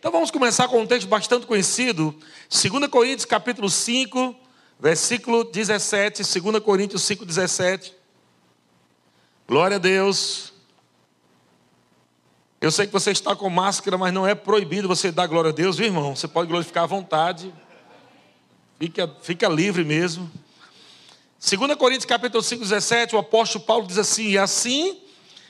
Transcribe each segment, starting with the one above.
Então vamos começar com um texto bastante conhecido, 2 Coríntios capítulo 5, versículo 17, 2 Coríntios 5, 17. Glória a Deus. Eu sei que você está com máscara, mas não é proibido você dar glória a Deus, viu, irmão? Você pode glorificar à vontade. Fica, fica livre mesmo. 2 Coríntios capítulo 5, 17, o apóstolo Paulo diz assim: E assim,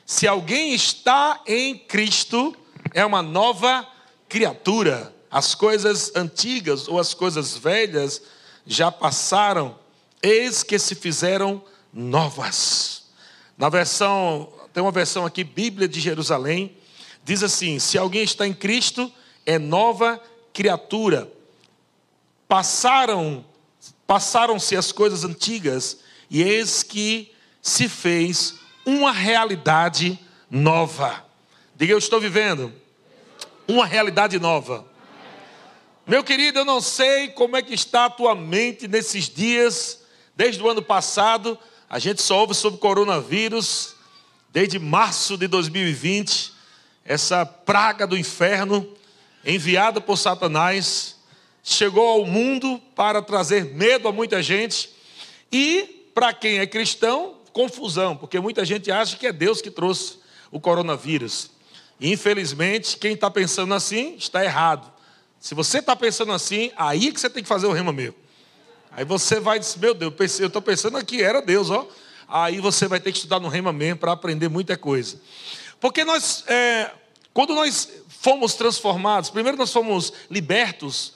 se alguém está em Cristo, é uma nova criatura. As coisas antigas ou as coisas velhas já passaram, eis que se fizeram novas. Na versão, tem uma versão aqui, Bíblia de Jerusalém, diz assim: se alguém está em Cristo, é nova criatura. Passaram, passaram-se as coisas antigas, e eis que se fez uma realidade nova. Diga, eu estou vivendo uma realidade nova. Meu querido, eu não sei como é que está a tua mente nesses dias, desde o ano passado, a gente só ouve sobre coronavírus, desde março de 2020, essa praga do inferno enviada por Satanás chegou ao mundo para trazer medo a muita gente e para quem é cristão, confusão, porque muita gente acha que é Deus que trouxe o coronavírus. Infelizmente, quem está pensando assim está errado. Se você está pensando assim, aí que você tem que fazer o rema mesmo. Aí você vai dizer, meu Deus, eu estou pensando aqui, era Deus, ó. Aí você vai ter que estudar no rema mesmo para aprender muita coisa. Porque nós, é, quando nós fomos transformados, primeiro nós fomos libertos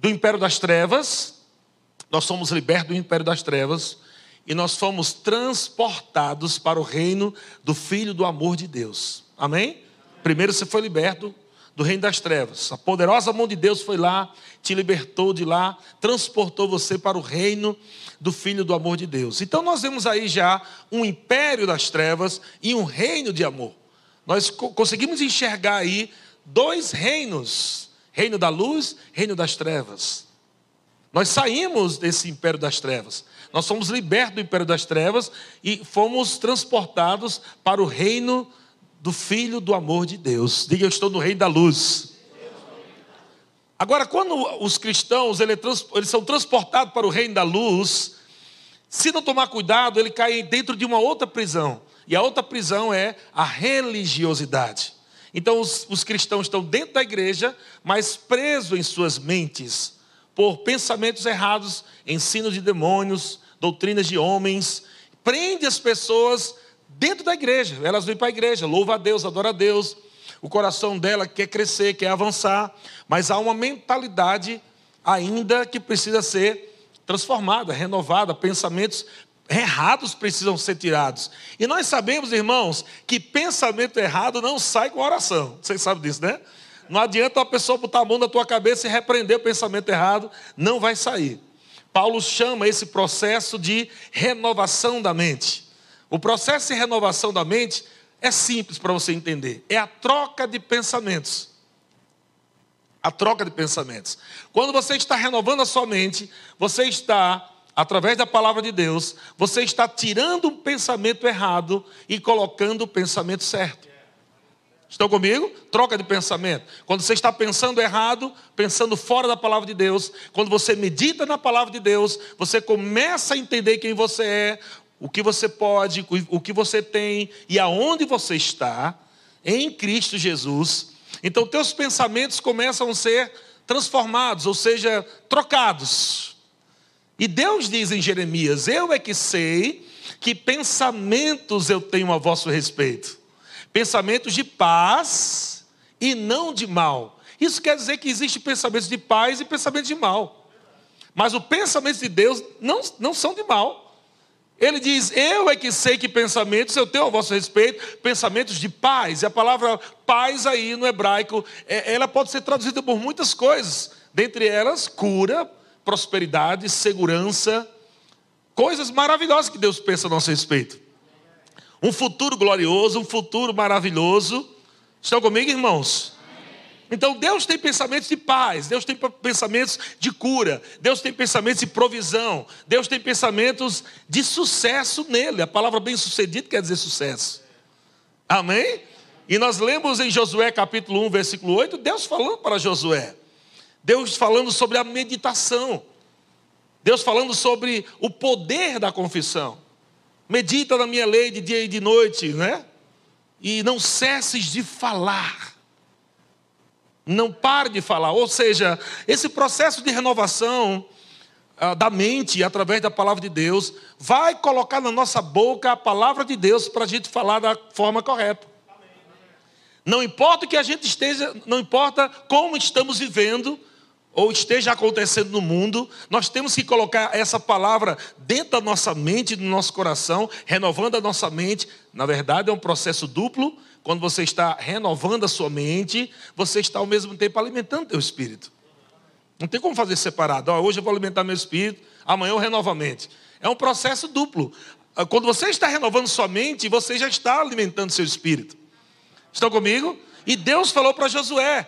do império das trevas, nós somos libertos do império das trevas, e nós fomos transportados para o reino do Filho do amor de Deus. Amém? Primeiro você foi liberto do reino das trevas. A poderosa mão de Deus foi lá, te libertou de lá, transportou você para o reino do Filho do amor de Deus. Então nós vemos aí já um império das trevas e um reino de amor. Nós conseguimos enxergar aí dois reinos: reino da luz, reino das trevas. Nós saímos desse império das trevas. Nós fomos libertos do império das trevas e fomos transportados para o reino do Filho do amor de Deus. Diga, eu estou no reino da luz. Agora, quando os cristãos eles são transportados para o reino da luz, se não tomar cuidado, ele cai dentro de uma outra prisão. E a outra prisão é a religiosidade. Então, os, os cristãos estão dentro da igreja, mas presos em suas mentes por pensamentos errados, ensino de demônios, doutrinas de homens. Prende as pessoas dentro da igreja. Elas vêm para a igreja, louva a Deus, adora a Deus. O coração dela quer crescer, quer avançar, mas há uma mentalidade ainda que precisa ser transformada, renovada, pensamentos errados precisam ser tirados. E nós sabemos, irmãos, que pensamento errado não sai com oração. Vocês sabem disso, né? Não adianta a pessoa botar a mão na tua cabeça e repreender o pensamento errado, não vai sair. Paulo chama esse processo de renovação da mente. O processo de renovação da mente é simples para você entender. É a troca de pensamentos. A troca de pensamentos. Quando você está renovando a sua mente, você está, através da palavra de Deus, você está tirando um pensamento errado e colocando o pensamento certo. Estão comigo? Troca de pensamento. Quando você está pensando errado, pensando fora da palavra de Deus, quando você medita na palavra de Deus, você começa a entender quem você é, o que você pode, o que você tem e aonde você está em Cristo Jesus. Então, teus pensamentos começam a ser transformados, ou seja, trocados. E Deus diz em Jeremias: Eu é que sei que pensamentos eu tenho a vosso respeito. Pensamentos de paz e não de mal. Isso quer dizer que existem pensamentos de paz e pensamentos de mal. Mas os pensamentos de Deus não, não são de mal. Ele diz: Eu é que sei que pensamentos eu tenho a vosso respeito, pensamentos de paz. E a palavra paz aí no hebraico, é, ela pode ser traduzida por muitas coisas, dentre elas, cura, prosperidade, segurança, coisas maravilhosas que Deus pensa a nosso respeito. Um futuro glorioso, um futuro maravilhoso. Estão comigo, irmãos? Então Deus tem pensamentos de paz, Deus tem pensamentos de cura, Deus tem pensamentos de provisão, Deus tem pensamentos de sucesso nele. A palavra bem-sucedido quer dizer sucesso. Amém? E nós lemos em Josué capítulo 1, versículo 8, Deus falando para Josué. Deus falando sobre a meditação. Deus falando sobre o poder da confissão. Medita na minha lei de dia e de noite, né? E não cesses de falar. Não pare de falar. Ou seja, esse processo de renovação ah, da mente através da palavra de Deus vai colocar na nossa boca a palavra de Deus para a gente falar da forma correta. Não importa que a gente esteja, não importa como estamos vivendo, ou esteja acontecendo no mundo, nós temos que colocar essa palavra dentro da nossa mente, do nosso coração, renovando a nossa mente. Na verdade, é um processo duplo. Quando você está renovando a sua mente, você está ao mesmo tempo alimentando o teu espírito. Não tem como fazer separado. Oh, hoje eu vou alimentar meu espírito, amanhã eu renovo a mente. É um processo duplo. Ah, quando você está renovando sua mente, você já está alimentando seu espírito. Estão comigo? E Deus falou para Josué: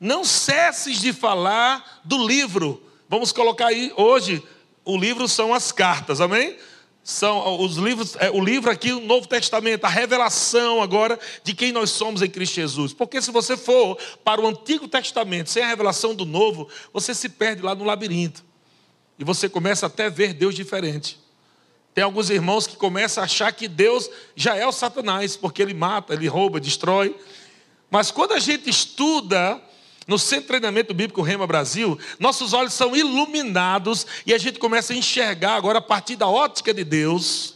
não cesses de falar do livro. Vamos colocar aí hoje, o livro são as cartas, amém? São os livros, é, o livro aqui, o Novo Testamento, a revelação agora de quem nós somos em Cristo Jesus. Porque se você for para o Antigo Testamento sem a revelação do Novo, você se perde lá no labirinto. E você começa até a ver Deus diferente. Tem alguns irmãos que começam a achar que Deus já é o Satanás, porque ele mata, ele rouba, destrói. Mas quando a gente estuda no Centro de Treinamento Bíblico Rema Brasil, nossos olhos são iluminados e a gente começa a enxergar agora a partir da ótica de Deus.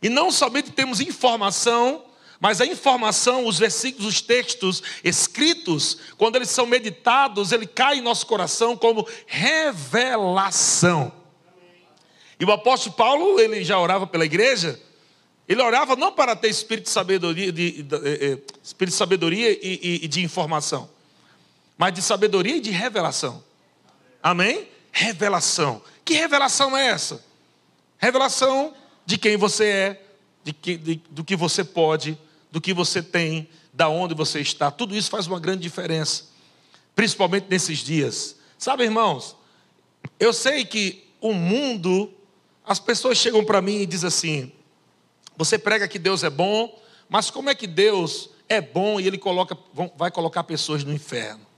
E não somente temos informação, mas a informação, os versículos, os textos escritos, quando eles são meditados, ele cai em nosso coração como revelação. E o apóstolo Paulo, ele já orava pela igreja, ele orava não para ter espírito de sabedoria, de, de, de, eh, eh, espírito de sabedoria e, e, e de informação, mas de sabedoria e de revelação. Amém? Revelação. Que revelação é essa? Revelação de quem você é, de que, de, do que você pode, do que você tem, da onde você está. Tudo isso faz uma grande diferença, principalmente nesses dias. Sabe, irmãos, eu sei que o mundo, as pessoas chegam para mim e dizem assim: você prega que Deus é bom, mas como é que Deus é bom e ele coloca, vai colocar pessoas no inferno?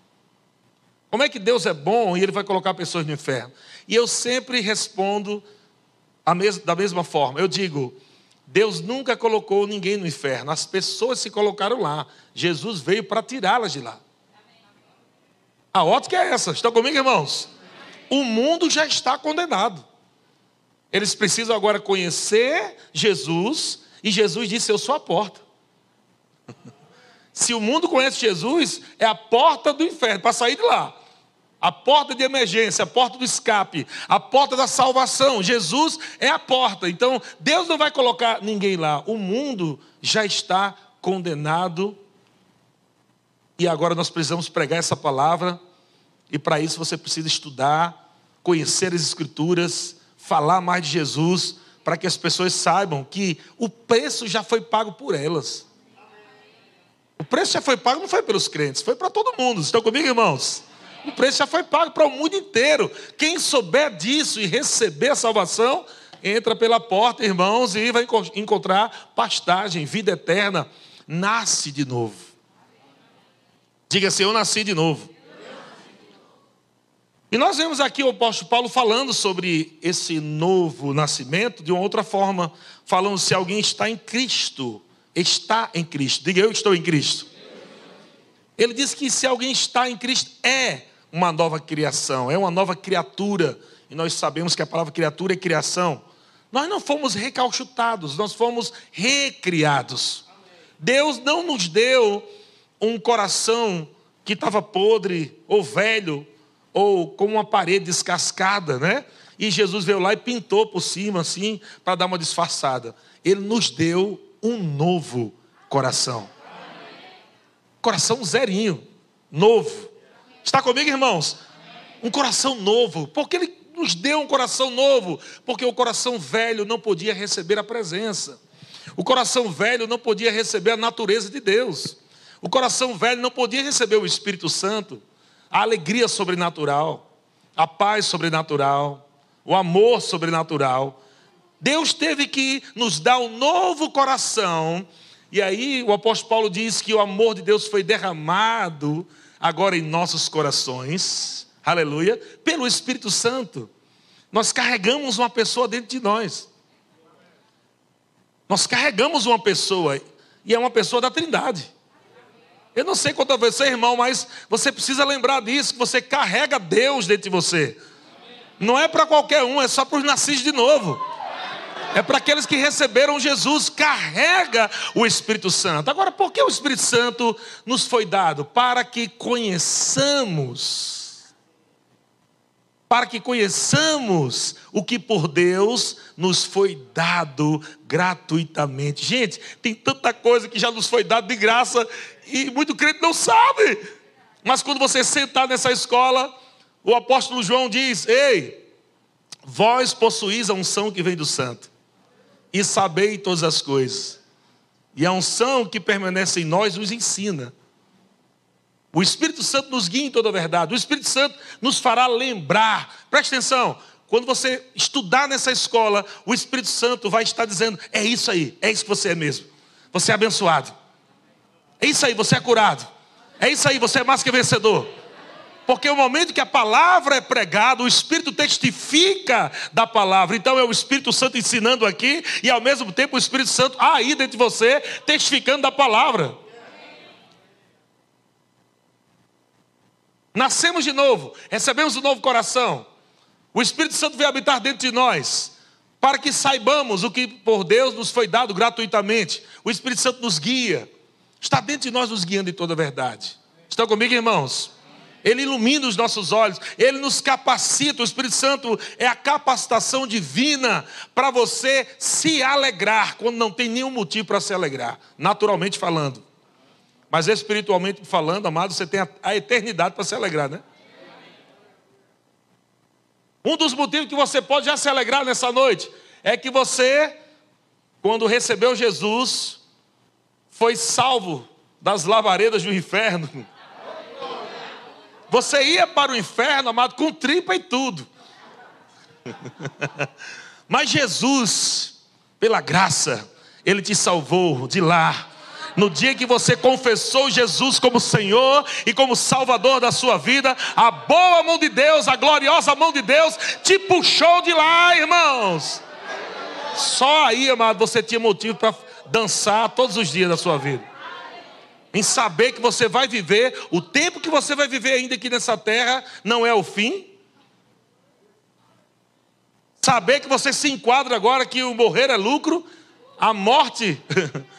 Como é que Deus é bom e Ele vai colocar pessoas no inferno? E eu sempre respondo da mesma forma. Eu digo: Deus nunca colocou ninguém no inferno, as pessoas se colocaram lá. Jesus veio para tirá-las de lá. A ótica é essa. Estão comigo, irmãos? O mundo já está condenado. Eles precisam agora conhecer Jesus, e Jesus disse: Eu sou a porta. Se o mundo conhece Jesus, é a porta do inferno, para sair de lá a porta de emergência, a porta do escape, a porta da salvação. Jesus é a porta. Então, Deus não vai colocar ninguém lá. O mundo já está condenado. E agora nós precisamos pregar essa palavra. E para isso você precisa estudar, conhecer as Escrituras, falar mais de Jesus, para que as pessoas saibam que o preço já foi pago por elas. O preço já foi pago, não foi pelos crentes, foi para todo mundo. Estão comigo, irmãos? O preço já foi pago para o mundo inteiro. Quem souber disso e receber a salvação, entra pela porta, irmãos, e vai encontrar pastagem, vida eterna. Nasce de novo. Diga assim: Eu nasci de novo. E nós vemos aqui o apóstolo Paulo falando sobre esse novo nascimento de uma outra forma, falando se alguém está em Cristo, está em Cristo. Diga eu estou em Cristo. Ele diz que se alguém está em Cristo, é uma nova criação, é uma nova criatura. E nós sabemos que a palavra criatura é criação. Nós não fomos recalchutados, nós fomos recriados. Deus não nos deu um coração que estava podre ou velho ou como uma parede descascada, né? E Jesus veio lá e pintou por cima assim para dar uma disfarçada. Ele nos deu um novo coração. Coração zerinho, novo. Está comigo, irmãos? Um coração novo. Porque Ele nos deu um coração novo? Porque o coração velho não podia receber a presença. O coração velho não podia receber a natureza de Deus. O coração velho não podia receber o Espírito Santo, a alegria sobrenatural, a paz sobrenatural, o amor sobrenatural. Deus teve que nos dar um novo coração E aí o apóstolo Paulo diz que o amor de Deus foi derramado agora em nossos corações, aleluia, pelo Espírito Santo. Nós carregamos uma pessoa dentro de nós. Nós carregamos uma pessoa, e é uma pessoa da Trindade. Eu não sei quanto você, irmão, mas você precisa lembrar disso, que você carrega Deus dentro de você. Não é para qualquer um, é só para os nascidos de novo. É para aqueles que receberam Jesus, carrega o Espírito Santo. Agora, por que o Espírito Santo nos foi dado? Para que conheçamos para que conheçamos o que por Deus nos foi dado gratuitamente. Gente, tem tanta coisa que já nos foi dado de graça e muito crente não sabe. Mas quando você sentar nessa escola, o apóstolo João diz: Ei, vós possuís a unção que vem do santo, e sabei todas as coisas. E a unção que permanece em nós nos ensina o Espírito Santo nos guia em toda a verdade. O Espírito Santo nos fará lembrar. Preste atenção. Quando você estudar nessa escola, o Espírito Santo vai estar dizendo: é isso aí, é isso que você é mesmo. Você é abençoado. É isso aí, você é curado. É isso aí, você é mais que vencedor. Porque o momento que a palavra é pregada, o Espírito testifica da palavra. Então é o Espírito Santo ensinando aqui e ao mesmo tempo o Espírito Santo aí dentro de você testificando da palavra. Nascemos de novo, recebemos um novo coração. O Espírito Santo veio habitar dentro de nós, para que saibamos o que por Deus nos foi dado gratuitamente. O Espírito Santo nos guia, está dentro de nós nos guiando em toda a verdade. Estão comigo, irmãos? Ele ilumina os nossos olhos, ele nos capacita. O Espírito Santo é a capacitação divina para você se alegrar quando não tem nenhum motivo para se alegrar, naturalmente falando. Mas espiritualmente falando, amado, você tem a, eternidade para se alegrar, né? Um dos motivos que você pode já se alegrar nessa noite é que você, quando recebeu Jesus, foi salvo das lavaredas do inferno. Você ia para o inferno, amado, com tripa e tudo. Mas Jesus, pela graça, Ele te salvou de lá no dia que você confessou Jesus como Senhor e como Salvador da sua vida, a boa mão de Deus, a gloriosa mão de Deus, te puxou de lá, irmãos. Só aí, amado, você tinha motivo para dançar todos os dias da sua vida. Em saber que você vai viver, o tempo que você vai viver ainda aqui nessa terra não é o fim. Saber que você se enquadra agora que o morrer é lucro, a morte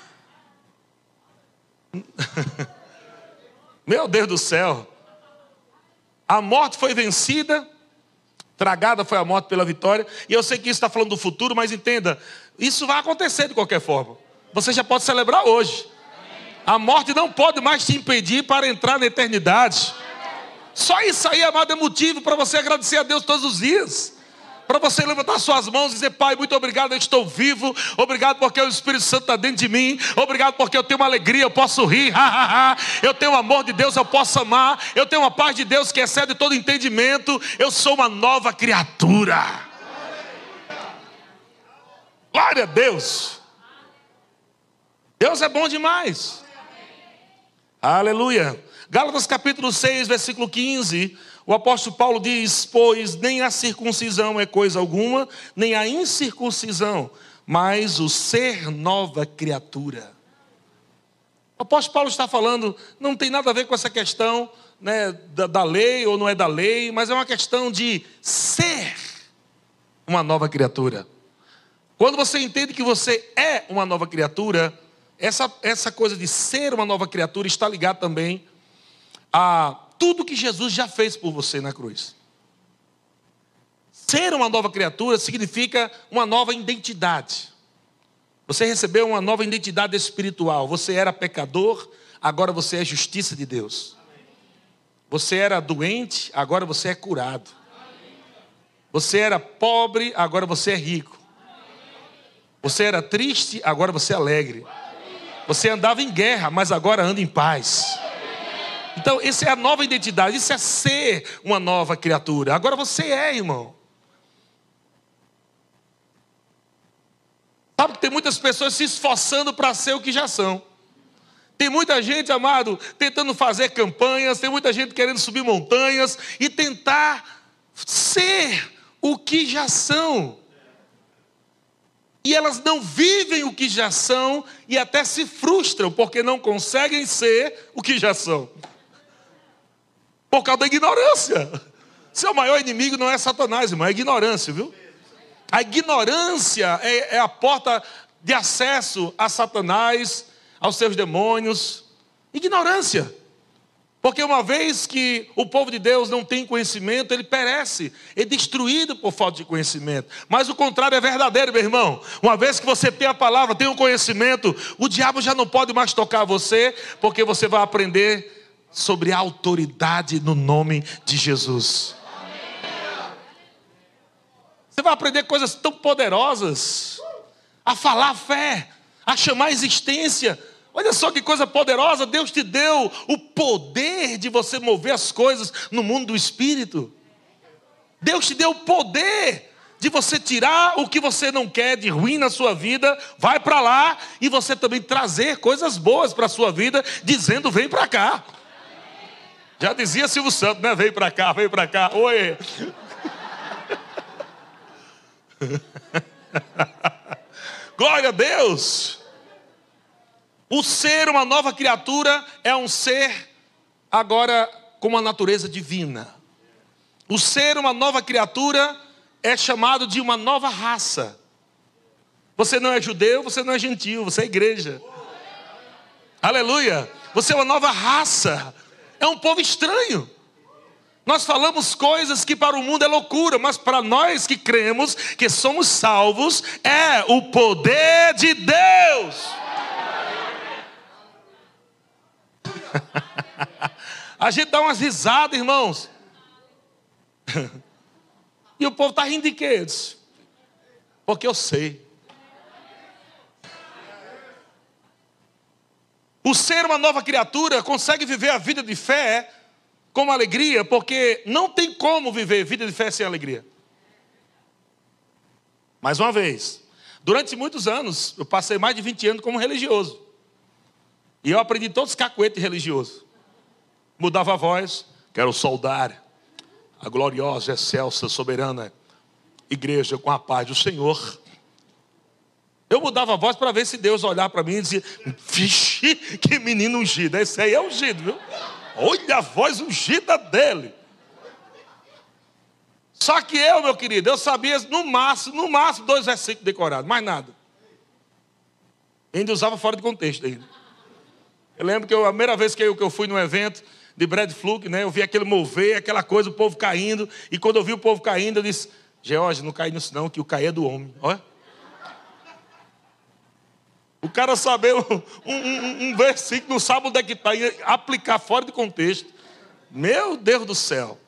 Meu Deus do céu. A morte foi vencida, tragada foi a morte pela vitória. E eu sei que isso está falando do futuro, mas entenda, isso vai acontecer de qualquer forma. Você já pode celebrar hoje. A morte não pode mais te impedir para entrar na eternidade. Só isso aí, amado, é motivo para você agradecer a Deus todos os dias para você levantar suas mãos e dizer: Pai, muito obrigado, eu estou vivo. Obrigado porque o Espírito Santo está dentro de mim. Obrigado porque eu tenho uma alegria, eu posso rir. eu tenho o amor de Deus, eu posso amar. Eu tenho uma paz de Deus que excede todo entendimento. Eu sou uma nova criatura. Glória a Deus. Deus é bom demais. Aleluia. Gálatas capítulo 6, versículo 15. O apóstolo Paulo diz: Pois nem a circuncisão é coisa alguma, nem a incircuncisão, mas o ser nova criatura. O apóstolo Paulo está falando, não tem nada a ver com essa questão né, da, da lei ou não é da lei, mas é uma questão de ser uma nova criatura. Quando você entende que você é uma nova criatura, essa, essa coisa de ser uma nova criatura está ligada também a tudo que Jesus já fez por você na cruz. Ser uma nova criatura significa uma nova identidade. Você recebeu uma nova identidade espiritual. Você era pecador, agora você é justiça de Deus. Você era doente, agora você é curado. Você era pobre, agora você é rico. Você era triste, agora você é alegre. Você andava em guerra, mas agora anda em paz. Então, essa é a nova identidade, isso é ser uma nova criatura. Agora você é, irmão. Sabe que tem muitas pessoas se esforçando para ser o que já são. Tem muita gente, amado, tentando fazer campanhas, tem muita gente querendo subir montanhas e tentar ser o que já são. E elas não vivem o que já são e até se frustram porque não conseguem ser o que já são. Por causa da ignorância. Seu maior inimigo não é Satanás, irmão, é a ignorância, viu? A ignorância é, é a porta de acesso a Satanás, aos seus demônios. Ignorância. Porque uma vez que o povo de Deus não tem conhecimento, ele perece, é destruído por falta de conhecimento. Mas o contrário é verdadeiro, meu irmão. Uma vez que você tem a palavra, tem o conhecimento, o diabo já não pode mais tocar você, porque você vai aprender sobre a autoridade no nome de Jesus. Você vai aprender coisas tão poderosas, a falar fé, a chamar a existência. Olha só que coisa poderosa, Deus te deu o poder de você mover as coisas no mundo do espírito. Deus te deu o poder de você tirar o que você não quer de ruim na sua vida, vai para lá e você também trazer coisas boas para a sua vida, dizendo: vem para cá. Já dizia Silvio Santos, né? Vem para cá, vem para cá. Oi. Glória a Deus. O ser uma nova criatura é um ser agora com uma natureza divina. O ser uma nova criatura é chamado de uma nova raça. Você não é judeu, você não é gentil, você é igreja. Aleluia. Você é uma nova raça. É um povo estranho. Nós falamos coisas que para o mundo é loucura, mas para nós que cremos que somos salvos, é o poder de Deus. A gente dá umas risadas, irmãos. E o povo está rindo de quê? Porque eu sei. O ser uma nova criatura consegue viver a vida de fé com alegria, porque não tem como viver vida de fé sem alegria. Mais uma vez, durante muitos anos, eu passei mais de 20 anos como religioso. E eu aprendi todos os cacuetes religiosos. Mudava a voz, quero saudar a gloriosa, excelsa, soberana igreja com a paz do Senhor. Eu mudava a voz para ver se Deus olhar para mim e dizia: Vixe, que menino ungido. Esse aí é ungido, viu? Olha a voz ungida dele. Só que eu, meu querido, eu sabia no máximo, no máximo, dois versículos decorados, mais nada. ainda usava fora de contexto ainda. Eu lembro que eu, a primeira vez que eu, que eu fui num evento de Brad Fluke, né, eu vi aquele mover, aquela coisa, o povo caindo, e quando eu vi o povo caindo, eu disse, George, não cai nisso não, que o cair é do homem. Olha. O cara saber um, um, um versículo, não sabe onde é que está, e aplicar fora de contexto. Meu Deus do céu.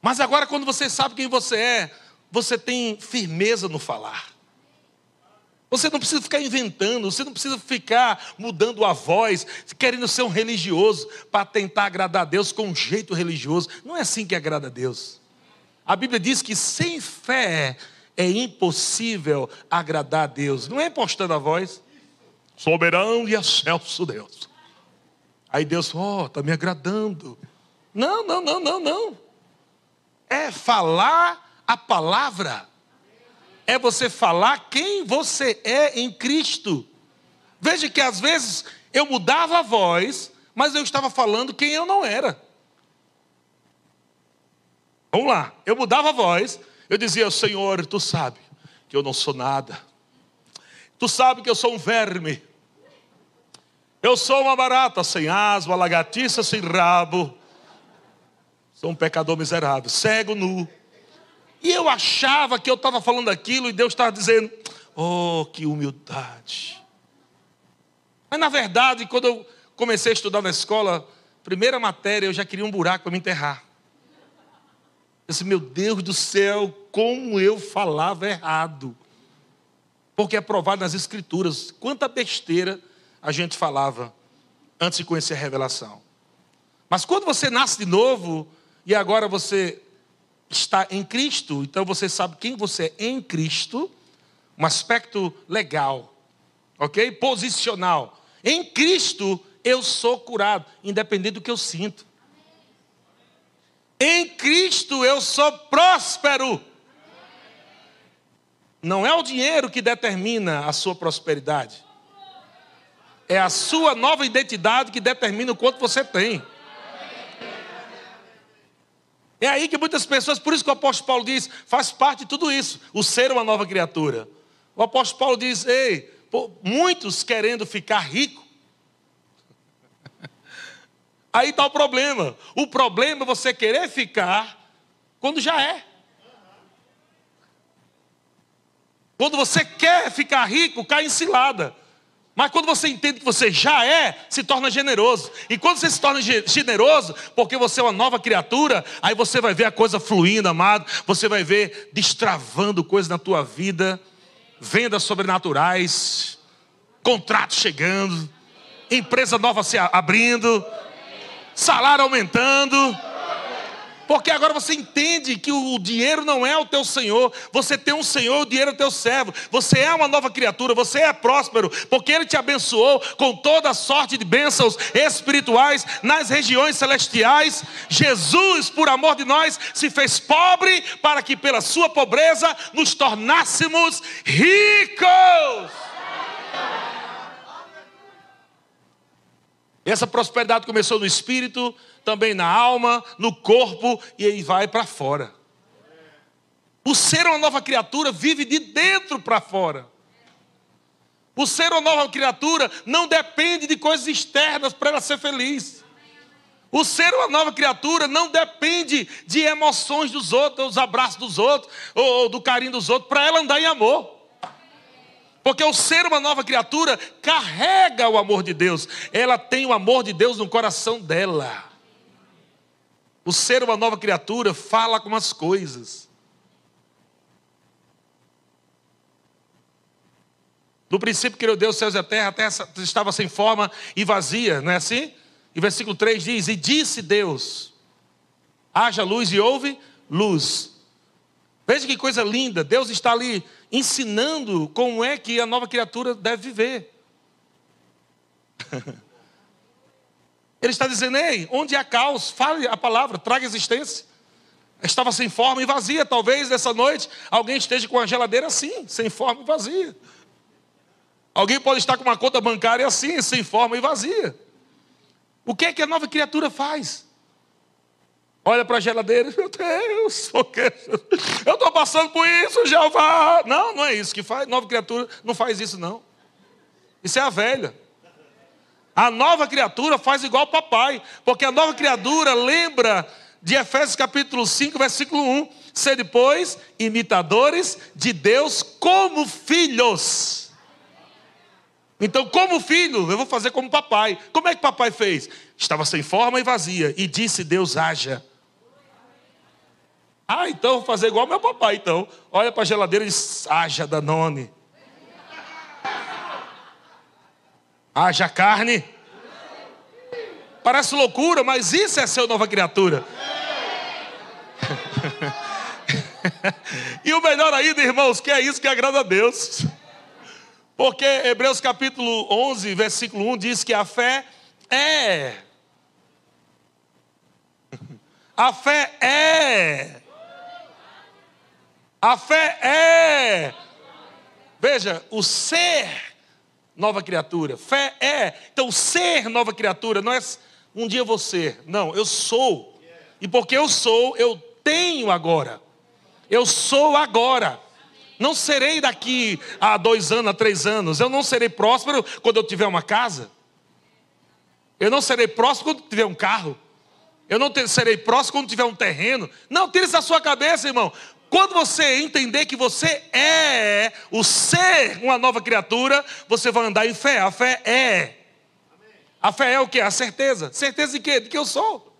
Mas agora, quando você sabe quem você é, você tem firmeza no falar. Você não precisa ficar inventando, você não precisa ficar mudando a voz, querendo ser um religioso para tentar agradar a Deus com um jeito religioso. Não é assim que agrada a Deus. A Bíblia diz que sem fé é impossível agradar a Deus. Não é impostando a voz. Soberano e excelso Deus. Aí Deus, ó, oh, está me agradando. Não, não, não, não, não. É falar a palavra. É você falar quem você é em Cristo. Veja que às vezes eu mudava a voz, mas eu estava falando quem eu não era. Vamos lá, eu mudava a voz, eu dizia, Senhor, tu sabe que eu não sou nada. Tu sabe que eu sou um verme. Eu sou uma barata sem asa, uma lagartixa sem rabo. Sou um pecador miserável, cego, nu. E eu achava que eu estava falando aquilo e Deus estava dizendo: Oh, que humildade. Mas na verdade, quando eu comecei a estudar na escola, primeira matéria, eu já queria um buraco para me enterrar. Eu disse, meu Deus do céu, como eu falava errado. Porque é provado nas Escrituras quanta besteira a gente falava antes de conhecer a revelação. Mas quando você nasce de novo e agora você está em Cristo, então você sabe quem você é em Cristo, um aspecto legal, ok? Posicional. Em Cristo eu sou curado, independente do que eu sinto. Em Cristo eu sou próspero. Não é o dinheiro que determina a sua prosperidade. É a sua nova identidade que determina o quanto você tem. É aí que muitas pessoas, por isso que o apóstolo Paulo diz, faz parte de tudo isso, o ser uma nova criatura. O apóstolo Paulo diz: ei, pô, muitos querendo ficar rico. Aí está o problema. O problema é você querer ficar quando já é. Quando você quer ficar rico, cai em cilada. Mas quando você entende que você já é, se torna generoso. E quando você se torna generoso, porque você é uma nova criatura, aí você vai ver a coisa fluindo, amado. Você vai ver destravando coisas na tua vida, vendas sobrenaturais, contratos chegando, empresa nova se abrindo, salário aumentando. Porque agora você entende que o dinheiro não é o teu senhor, você tem um senhor, o dinheiro é o teu servo. Você é uma nova criatura, você é próspero, porque ele te abençoou com toda sorte de bênçãos espirituais nas regiões celestiais. Jesus, por amor de nós, se fez pobre para que pela sua pobreza nos tornássemos ricos. Essa prosperidade começou no espírito, também na alma, no corpo e aí vai para fora. O ser uma nova criatura vive de dentro para fora. O ser uma nova criatura não depende de coisas externas para ela ser feliz. O ser uma nova criatura não depende de emoções dos outros, dos abraços dos outros, ou do carinho dos outros, para ela andar em amor. Porque o ser uma nova criatura carrega o amor de Deus. Ela tem o amor de Deus no coração dela. O ser uma nova criatura fala com as coisas. No princípio criou Deus céus e a terra, a terra estava sem forma e vazia, não é assim? E versículo 3 diz: E disse Deus: haja luz e houve luz. Veja que coisa linda, Deus está ali ensinando como é que a nova criatura deve viver. Ele está dizendo: Ei, onde há caos, fale a palavra, traga existência. Estava sem forma e vazia. Talvez nessa noite alguém esteja com a geladeira assim, sem forma e vazia. Alguém pode estar com uma conta bancária assim, sem forma e vazia. O que é que a nova criatura faz? Olha para a geladeira, meu Deus, eu estou passando por isso, Jeová. Não, não é isso que faz. Nova criatura não faz isso, não. Isso é a velha. A nova criatura faz igual o papai, porque a nova criatura lembra de Efésios capítulo 5, versículo 1. Ser depois imitadores de Deus como filhos. Então, como filho, eu vou fazer como papai. Como é que papai fez? Estava sem forma e vazia, e disse: Deus haja. Ah, então vou fazer igual meu papai, então. Olha para a geladeira e diz, haja Danone. Haja carne. Parece loucura, mas isso é ser nova criatura. e o melhor ainda, irmãos, que é isso que agrada a Deus. Porque Hebreus capítulo 11, versículo 1 diz que a fé é. A fé é a fé é. Veja, o ser nova criatura. Fé é. Então, ser nova criatura não é um dia você. Não, eu sou. E porque eu sou, eu tenho agora. Eu sou agora. Não serei daqui a dois anos, a três anos. Eu não serei próspero quando eu tiver uma casa. Eu não serei próspero quando tiver um carro. Eu não serei próximo quando tiver um terreno. Não, tire isso da sua cabeça, irmão. Quando você entender que você é o ser uma nova criatura, você vai andar em fé. A fé é. A fé é o que? A certeza. Certeza de quê? De que eu sou.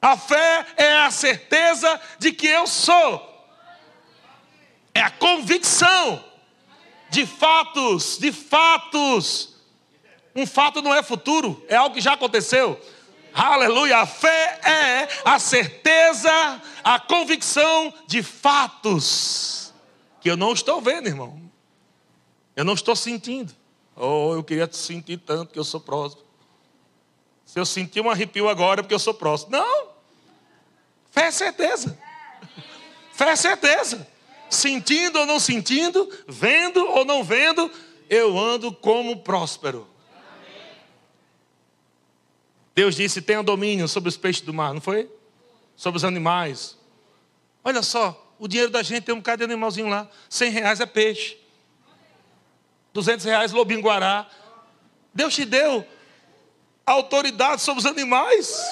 A fé é a certeza de que eu sou. É a convicção de fatos, de fatos. Um fato não é futuro, é algo que já aconteceu. Aleluia. A fé é a certeza, a convicção de fatos. que eu não estou vendo, irmão. Eu não estou sentindo. Oh, eu queria sentir tanto que eu sou próximo. Se eu sentir um arrepio agora é porque eu sou próximo. Não. Fé é certeza. Fé é certeza. Sentindo ou não sentindo, vendo ou não vendo, eu ando como próspero. Deus disse: tenha domínio sobre os peixes do mar, não foi? Sobre os animais. Olha só, o dinheiro da gente tem um bocado de animalzinho lá. 100 reais é peixe. 200 reais lobinho guará. Deus te deu autoridade sobre os animais.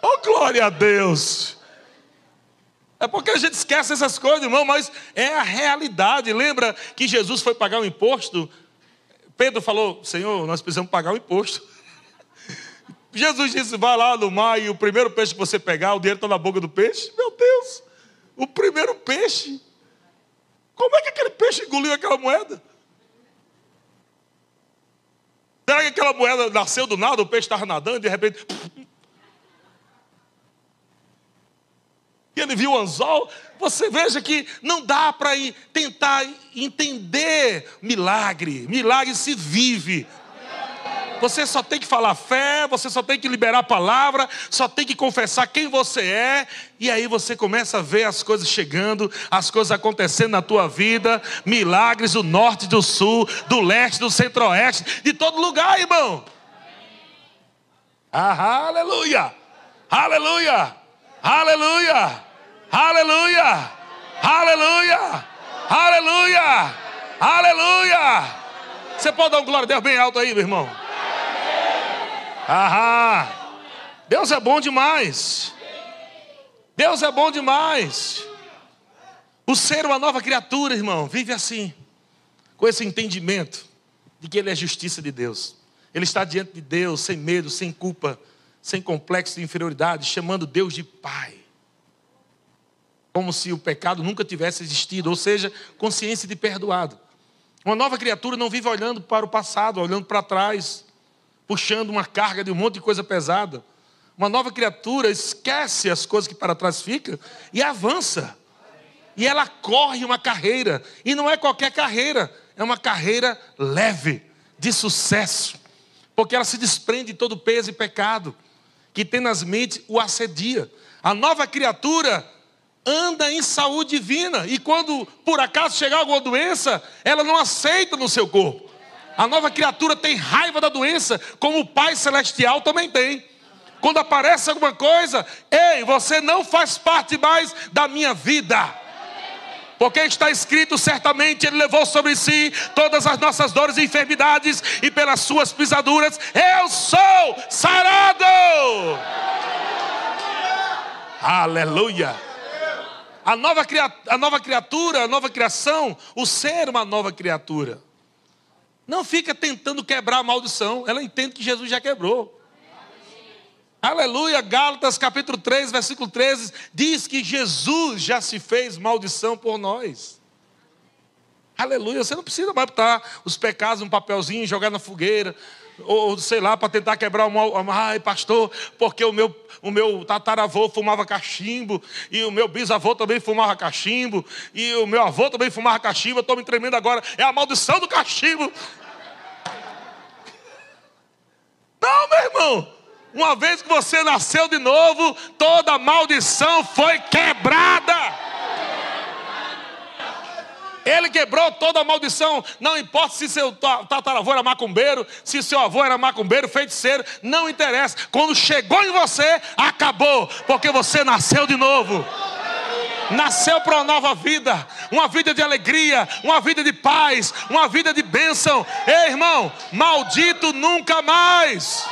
oh, glória a Deus. É porque a gente esquece essas coisas, irmão, mas é a realidade. Lembra que Jesus foi pagar o imposto? Pedro falou: Senhor, nós precisamos pagar o imposto. Jesus disse: Vai lá no mar e o primeiro peixe que você pegar, o dinheiro está na boca do peixe. Meu Deus, o primeiro peixe. Como é que aquele peixe engoliu aquela moeda? Será que aquela moeda nasceu do nada, o peixe estava nadando e de repente. E ele viu o anzol. Você veja que não dá para tentar entender milagre. Milagre se vive. Você só tem que falar fé, você só tem que liberar a palavra, só tem que confessar quem você é, e aí você começa a ver as coisas chegando, as coisas acontecendo na tua vida, milagres do norte, do sul, do leste, do centro-oeste, de todo lugar, irmão. Ah, aleluia! Aleluia! Aleluia! Aleluia! Aleluia! Aleluia! Aleluia! Você pode dar um glória a Deus bem alto aí, meu irmão? Aham. Deus é bom demais. Deus é bom demais. O ser uma nova criatura, irmão, vive assim, com esse entendimento de que ele é justiça de Deus. Ele está diante de Deus sem medo, sem culpa, sem complexo de inferioridade, chamando Deus de Pai. Como se o pecado nunca tivesse existido, ou seja, consciência de perdoado. Uma nova criatura não vive olhando para o passado, olhando para trás, puxando uma carga de um monte de coisa pesada. Uma nova criatura esquece as coisas que para trás ficam e avança. E ela corre uma carreira, e não é qualquer carreira, é uma carreira leve, de sucesso, porque ela se desprende de todo peso e pecado que tenazmente o assedia. A nova criatura anda em saúde divina, e quando por acaso chegar alguma doença, ela não aceita no seu corpo. A nova criatura tem raiva da doença, como o Pai Celestial também tem. Quando aparece alguma coisa, ei, você não faz parte mais da minha vida. Porque está escrito, certamente Ele levou sobre si todas as nossas dores e enfermidades, e pelas suas pisaduras eu sou sarado. Aleluia. A nova, a nova criatura, a nova criação, o ser uma nova criatura. Não fica tentando quebrar a maldição, ela entende que Jesus já quebrou. Aleluia, Gálatas capítulo 3, versículo 13, diz que Jesus já se fez maldição por nós. Aleluia, você não precisa mais botar os pecados num papelzinho, jogar na fogueira, ou sei lá, para tentar quebrar o mal. Ai, pastor, porque o meu, o meu tataravô fumava cachimbo, e o meu bisavô também fumava cachimbo, e o meu avô também fumava cachimbo, eu estou me tremendo agora, é a maldição do cachimbo. Não, meu irmão, uma vez que você nasceu de novo, toda maldição foi quebrada. Ele quebrou toda a maldição. Não importa se seu tataravô era macumbeiro, se seu avô era macumbeiro, feiticeiro, não interessa. Quando chegou em você, acabou, porque você nasceu de novo. Nasceu para uma nova vida, uma vida de alegria, uma vida de paz, uma vida de bênção. Ei, irmão, maldito nunca mais.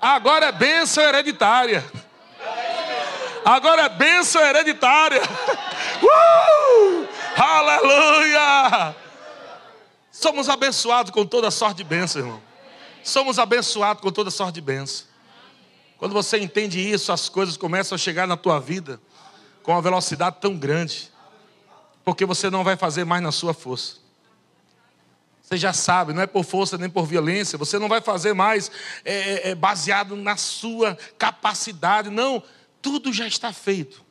Agora é bênção hereditária. Agora é bênção hereditária. Uh! Aleluia! Somos abençoados com toda sorte de bênção, irmão. Somos abençoados com toda sorte de bênção. Quando você entende isso, as coisas começam a chegar na tua vida com uma velocidade tão grande, porque você não vai fazer mais na sua força. Você já sabe, não é por força nem por violência. Você não vai fazer mais é, é, é, baseado na sua capacidade. Não, tudo já está feito.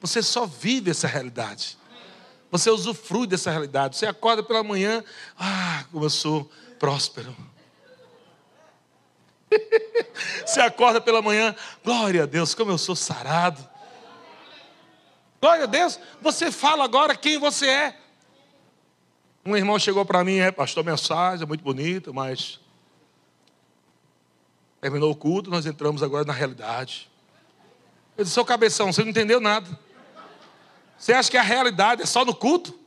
Você só vive essa realidade. Você usufrui dessa realidade. Você acorda pela manhã, ah, como eu sou próspero. Você acorda pela manhã, glória a Deus, como eu sou sarado. Glória a Deus, você fala agora quem você é. Um irmão chegou para mim, é, pastor, mensagem, é muito bonita, mas terminou o culto, nós entramos agora na realidade. Eu disse, seu cabeção, você não entendeu nada. Você acha que a realidade é só no culto?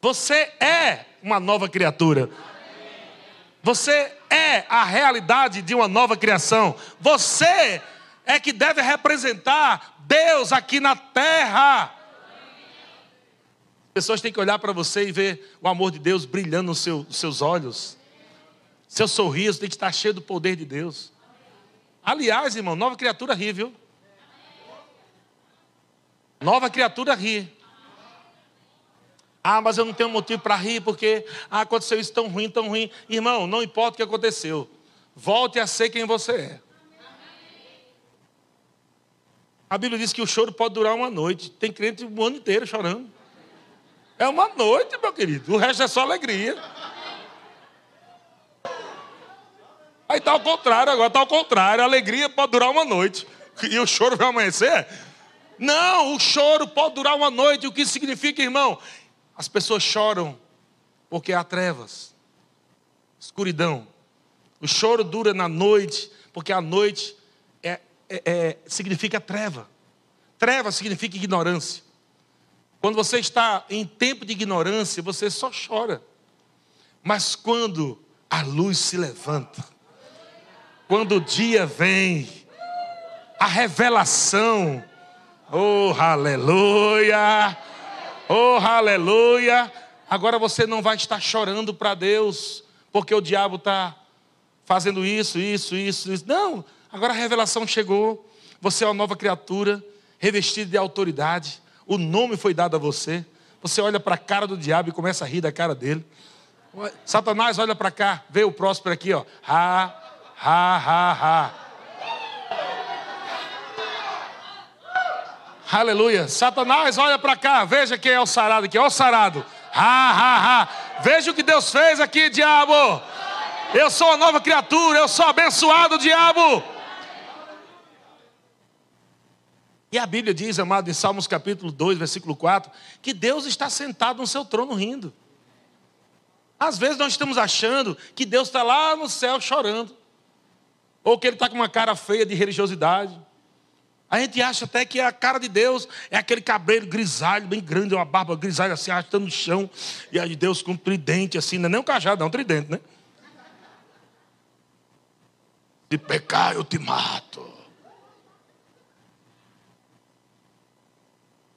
Você é uma nova criatura. Você é a realidade de uma nova criação. Você é que deve representar Deus aqui na terra. As pessoas têm que olhar para você e ver o amor de Deus brilhando nos seu, seus olhos. Seu sorriso tem que estar cheio do poder de Deus. Aliás, irmão, nova criatura ri, viu? Nova criatura ri. Ah, mas eu não tenho motivo para rir porque ah, aconteceu isso tão ruim, tão ruim. Irmão, não importa o que aconteceu. Volte a ser quem você é. A Bíblia diz que o choro pode durar uma noite. Tem crente o ano inteiro chorando. É uma noite, meu querido. O resto é só alegria. Aí está ao contrário, agora está ao contrário. A alegria pode durar uma noite. E o choro vai amanhecer? Não, o choro pode durar uma noite. O que significa, irmão? As pessoas choram porque há trevas, escuridão. O choro dura na noite, porque a noite é, é, significa treva. Treva significa ignorância. Quando você está em tempo de ignorância, você só chora. Mas quando a luz se levanta, quando o dia vem, a revelação, oh aleluia, oh aleluia, agora você não vai estar chorando para Deus, porque o diabo está fazendo isso, isso, isso, isso. Não, Agora a revelação chegou. Você é uma nova criatura, revestida de autoridade. O nome foi dado a você. Você olha para a cara do diabo e começa a rir da cara dele. Satanás olha para cá, vê o próspero aqui, ó. Ha, ha, ha, ha. Aleluia. Satanás olha para cá, veja quem é o sarado aqui. Ó o sarado. Ha, ha, ha. Veja o que Deus fez aqui, diabo. Eu sou uma nova criatura, eu sou abençoado, diabo. E a Bíblia diz, amado, em Salmos capítulo 2, versículo 4, que Deus está sentado no seu trono rindo. Às vezes nós estamos achando que Deus está lá no céu chorando, ou que Ele está com uma cara feia de religiosidade. A gente acha até que a cara de Deus é aquele cabelo grisalho, bem grande, uma barba grisalha assim, arrastando no chão, e aí Deus com um tridente assim, não é nem um cajado, não, um tridente, né? Se pecar, eu te mato.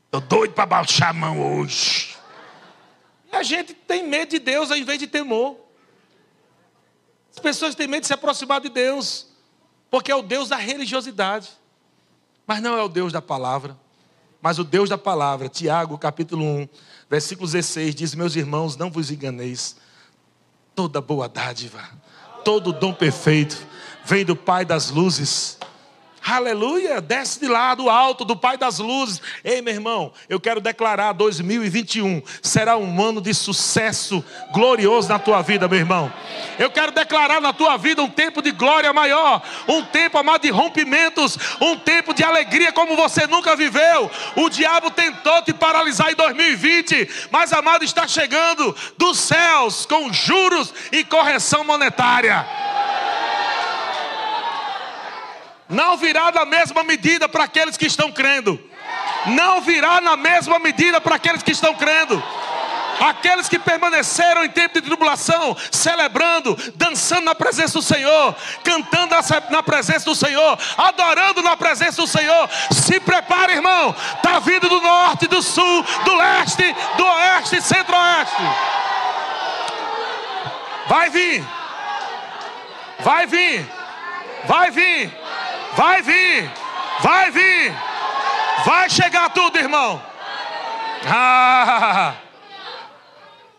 Estou doido para baixar a mão hoje. E a gente tem medo de Deus ao invés de temor. As pessoas têm medo de se aproximar de Deus, porque é o Deus da religiosidade. Mas não é o Deus da palavra, mas o Deus da palavra. Tiago, capítulo 1, versículo 16, diz: Meus irmãos, não vos enganeis. Toda boa dádiva, todo dom perfeito, vem do Pai das luzes Aleluia, desce de lá do alto, do Pai das luzes. Ei, meu irmão, eu quero declarar 2021 será um ano de sucesso glorioso na tua vida, meu irmão. Eu quero declarar na tua vida um tempo de glória maior, um tempo amado de rompimentos, um tempo de alegria como você nunca viveu. O diabo tentou te paralisar em 2020, mas amado está chegando dos céus com juros e correção monetária. Não virá na mesma medida para aqueles que estão crendo. Não virá na mesma medida para aqueles que estão crendo. Aqueles que permaneceram em tempo de tribulação, celebrando, dançando na presença do Senhor, cantando na presença do Senhor, adorando na presença do Senhor. Se prepare, irmão. Está vindo do norte, do sul, do leste, do oeste, centro-oeste. Vai vir. Vai vir. Vai vir. Vai vir, vai vir, vai chegar tudo, irmão. Ah!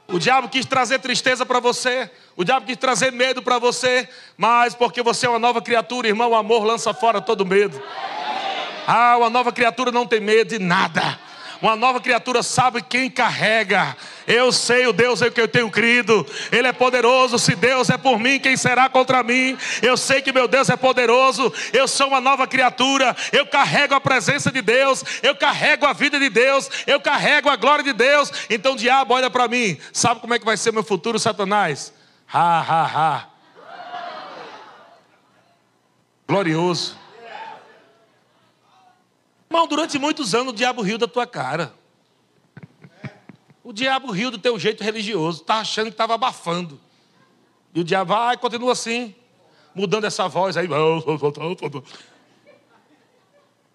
O diabo quis trazer tristeza para você, o diabo quis trazer medo para você, mas porque você é uma nova criatura, irmão, o amor lança fora todo medo. Ah, uma nova criatura não tem medo de nada. Uma nova criatura sabe quem carrega. Eu sei o Deus é que eu tenho crido. Ele é poderoso. Se Deus é por mim, quem será contra mim? Eu sei que meu Deus é poderoso. Eu sou uma nova criatura. Eu carrego a presença de Deus. Eu carrego a vida de Deus. Eu carrego a glória de Deus. Então, diabo, olha para mim. Sabe como é que vai ser meu futuro, Satanás? Ha, ha, ha. Glorioso. Irmão, durante muitos anos o diabo riu da tua cara. O diabo riu do teu jeito religioso, tá achando que estava abafando. E o diabo vai, continua assim, mudando essa voz aí.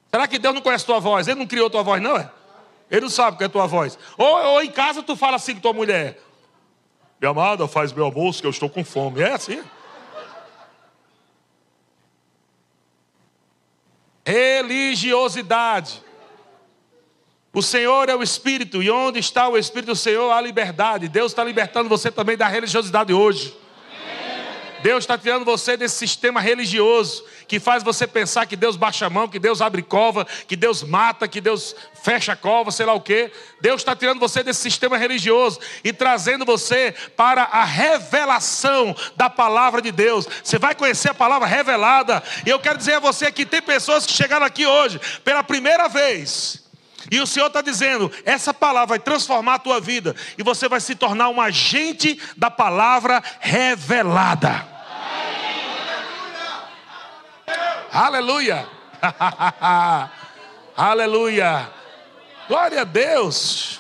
Será que Deus não conhece tua voz? Ele não criou tua voz, não é? Ele não sabe que é tua voz. Ou, ou em casa tu fala assim com tua mulher: Minha amada, faz meu almoço que eu estou com fome. É assim? Religiosidade. O Senhor é o Espírito, e onde está o Espírito do Senhor, há liberdade. Deus está libertando você também da religiosidade hoje. Deus está tirando você desse sistema religioso que faz você pensar que Deus baixa a mão, que Deus abre cova, que Deus mata, que Deus fecha a cova, sei lá o quê. Deus está tirando você desse sistema religioso e trazendo você para a revelação da palavra de Deus. Você vai conhecer a palavra revelada. E eu quero dizer a você que tem pessoas que chegaram aqui hoje pela primeira vez. E o Senhor está dizendo: essa palavra vai transformar a tua vida, e você vai se tornar um agente da palavra revelada. Aleluia! Aleluia! Glória a Deus!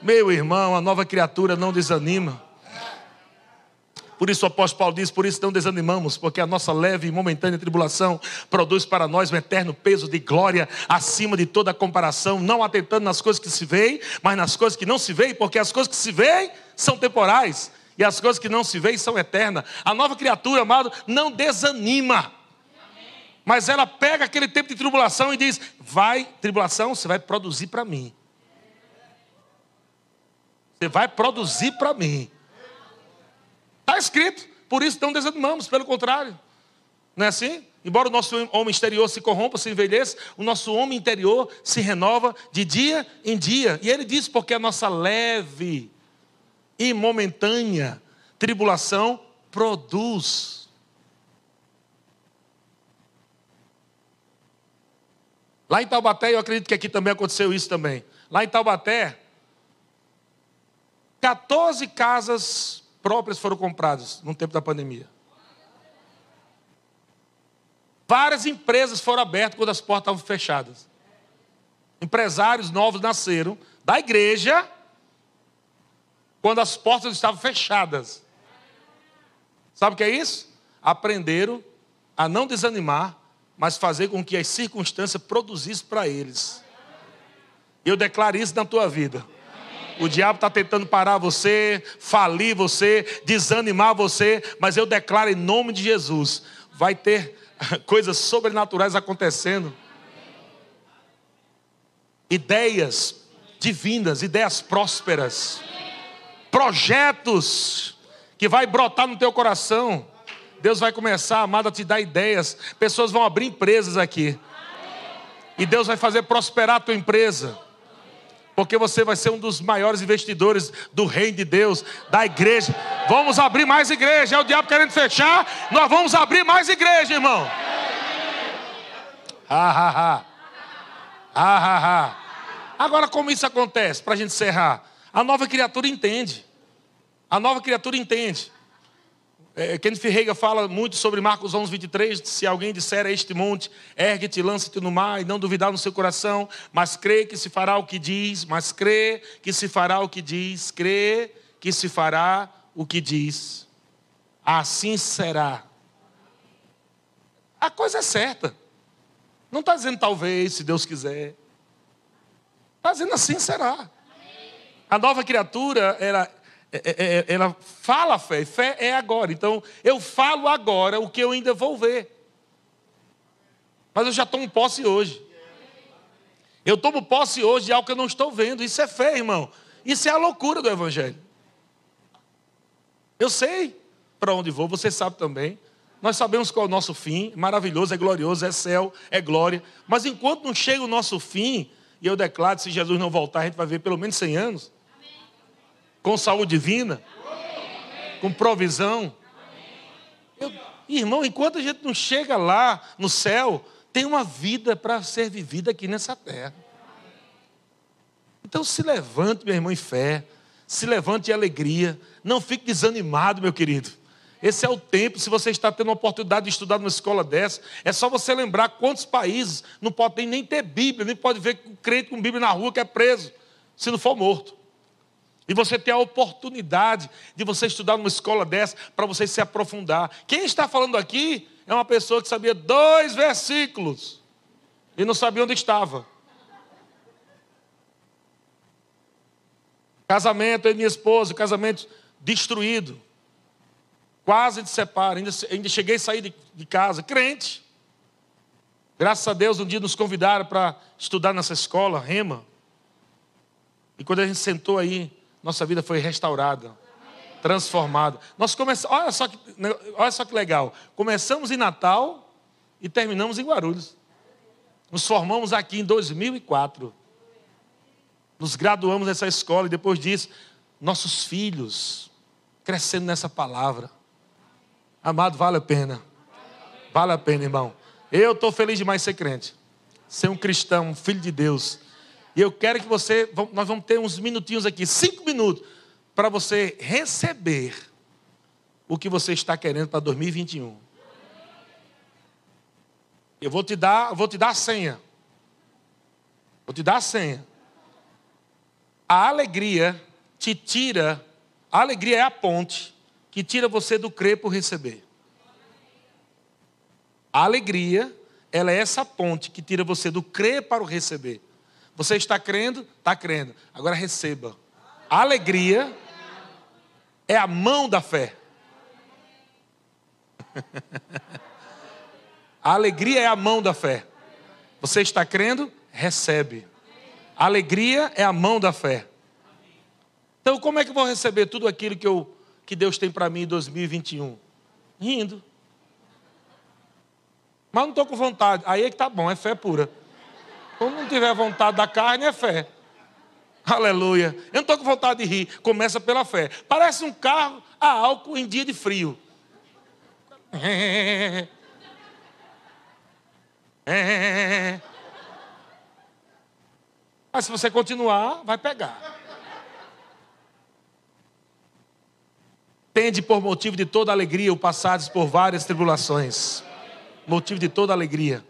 Meu irmão, a nova criatura não desanima. Por isso o apóstolo Paulo diz: por isso não desanimamos, porque a nossa leve e momentânea tribulação produz para nós um eterno peso de glória acima de toda comparação, não atentando nas coisas que se veem, mas nas coisas que não se veem, porque as coisas que se veem são temporais e as coisas que não se veem são eternas. A nova criatura, amado, não desanima. Mas ela pega aquele tempo de tribulação e diz: Vai, tribulação, você vai produzir para mim. Você vai produzir para mim. Está escrito. Por isso não desanimamos, pelo contrário. Não é assim? Embora o nosso homem exterior se corrompa, se envelheça, o nosso homem interior se renova de dia em dia. E ele diz: porque a nossa leve e momentânea tribulação produz Lá em Taubaté, eu acredito que aqui também aconteceu isso também. Lá em Taubaté, 14 casas próprias foram compradas no tempo da pandemia. Várias empresas foram abertas quando as portas estavam fechadas. Empresários novos nasceram da igreja quando as portas estavam fechadas. Sabe o que é isso? Aprenderam a não desanimar mas fazer com que as circunstâncias produzissem para eles. Eu declaro isso na tua vida. O diabo está tentando parar você, falir você, desanimar você, mas eu declaro em nome de Jesus: vai ter coisas sobrenaturais acontecendo. Ideias divinas, ideias prósperas, projetos que vai brotar no teu coração Deus vai começar, amado, a te dar ideias. Pessoas vão abrir empresas aqui. E Deus vai fazer prosperar a tua empresa. Porque você vai ser um dos maiores investidores do reino de Deus, da igreja. Vamos abrir mais igreja. É o diabo querendo fechar. Nós vamos abrir mais igreja, irmão. Ha, ha, ha. Ha, ha, ha. Agora, como isso acontece? Para a gente encerrar. A nova criatura entende. A nova criatura entende. É, Kenneth Ferreira fala muito sobre Marcos 11, 23. Se alguém disser a este monte, ergue-te lança-te no mar, e não duvidar no seu coração, mas crê que se fará o que diz, mas crê que se fará o que diz, crê que se fará o que diz. Assim será. A coisa é certa. Não está dizendo talvez, se Deus quiser. Está dizendo assim será. A nova criatura, ela, ela fala fé, fé é agora. Então, eu falo agora o que eu ainda vou ver. Mas eu já tomo posse hoje. Eu tomo posse hoje de algo que eu não estou vendo. Isso é fé, irmão. Isso é a loucura do Evangelho. Eu sei para onde vou, você sabe também. Nós sabemos qual é o nosso fim, maravilhoso, é glorioso, é céu, é glória. Mas enquanto não chega o nosso fim, e eu declaro, se Jesus não voltar, a gente vai ver pelo menos 100 anos. Com saúde divina, com provisão. Eu, irmão, enquanto a gente não chega lá no céu, tem uma vida para ser vivida aqui nessa terra. Então se levante, meu irmão, em fé. Se levante em alegria. Não fique desanimado, meu querido. Esse é o tempo, se você está tendo a oportunidade de estudar numa escola dessa, é só você lembrar quantos países não podem nem ter Bíblia, nem pode ver crente com Bíblia na rua que é preso, se não for morto. E você tem a oportunidade de você estudar numa escola dessa para você se aprofundar. Quem está falando aqui é uma pessoa que sabia dois versículos e não sabia onde estava. Casamento, eu e minha esposa, casamento destruído. Quase te separa, ainda, ainda cheguei a sair de, de casa, crente. Graças a Deus, um dia nos convidaram para estudar nessa escola, Rema. E quando a gente sentou aí, nossa vida foi restaurada, transformada. Nós começamos, olha só, que, olha só que legal. Começamos em Natal e terminamos em Guarulhos. Nos formamos aqui em 2004. Nos graduamos nessa escola e depois disso, nossos filhos crescendo nessa palavra. Amado, vale a pena. Vale a pena, irmão. Eu estou feliz demais de ser crente. Ser um cristão, um filho de Deus. E eu quero que você, nós vamos ter uns minutinhos aqui, cinco minutos, para você receber o que você está querendo para 2021. Eu vou te dar, vou te dar a senha. Vou te dar a senha. A alegria te tira, a alegria é a ponte que tira você do crer por receber. A alegria, ela é essa ponte que tira você do crer para o receber. Você está crendo? Está crendo. Agora receba. A alegria é a mão da fé. a alegria é a mão da fé. Você está crendo? Recebe. A alegria é a mão da fé. Então, como é que eu vou receber tudo aquilo que eu que Deus tem para mim em 2021? Rindo. Mas não estou com vontade. Aí é que tá bom, é fé pura. Quando não tiver vontade da carne, é fé. Aleluia. Eu não estou com vontade de rir. Começa pela fé. Parece um carro a álcool em dia de frio. Mas se você continuar, vai pegar. Tende por motivo de toda alegria o passados por várias tribulações. Motivo de toda alegria.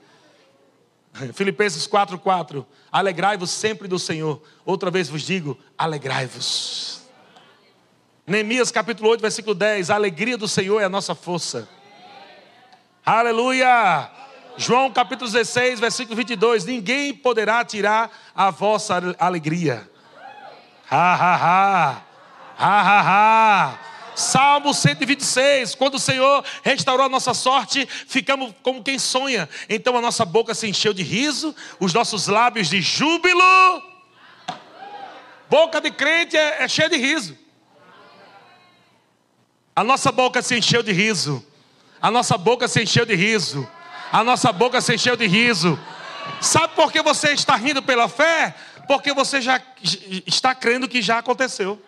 Filipenses 4:4. Alegrai-vos sempre do Senhor. Outra vez vos digo, alegrai-vos. Neemias capítulo 8, versículo 10. A alegria do Senhor é a nossa força. Aleluia! João capítulo 16, versículo 22. Ninguém poderá tirar a vossa alegria. Ha, ha, ha. Ha, ha, ha. Salmo 126, quando o Senhor restaurou a nossa sorte, ficamos como quem sonha. Então a nossa boca se encheu de riso, os nossos lábios de júbilo. Boca de crente é, é cheia de riso. A nossa boca se encheu de riso. A nossa boca se encheu de riso. A nossa boca se encheu de riso. Sabe por que você está rindo pela fé? Porque você já está crendo que já aconteceu.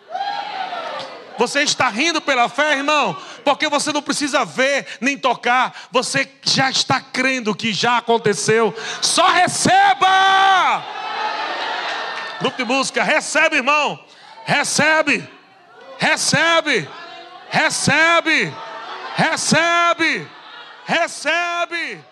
Você está rindo pela fé, irmão? Porque você não precisa ver nem tocar, você já está crendo que já aconteceu. Só receba! Grupo de música, recebe, irmão. Recebe, recebe, recebe, recebe, recebe.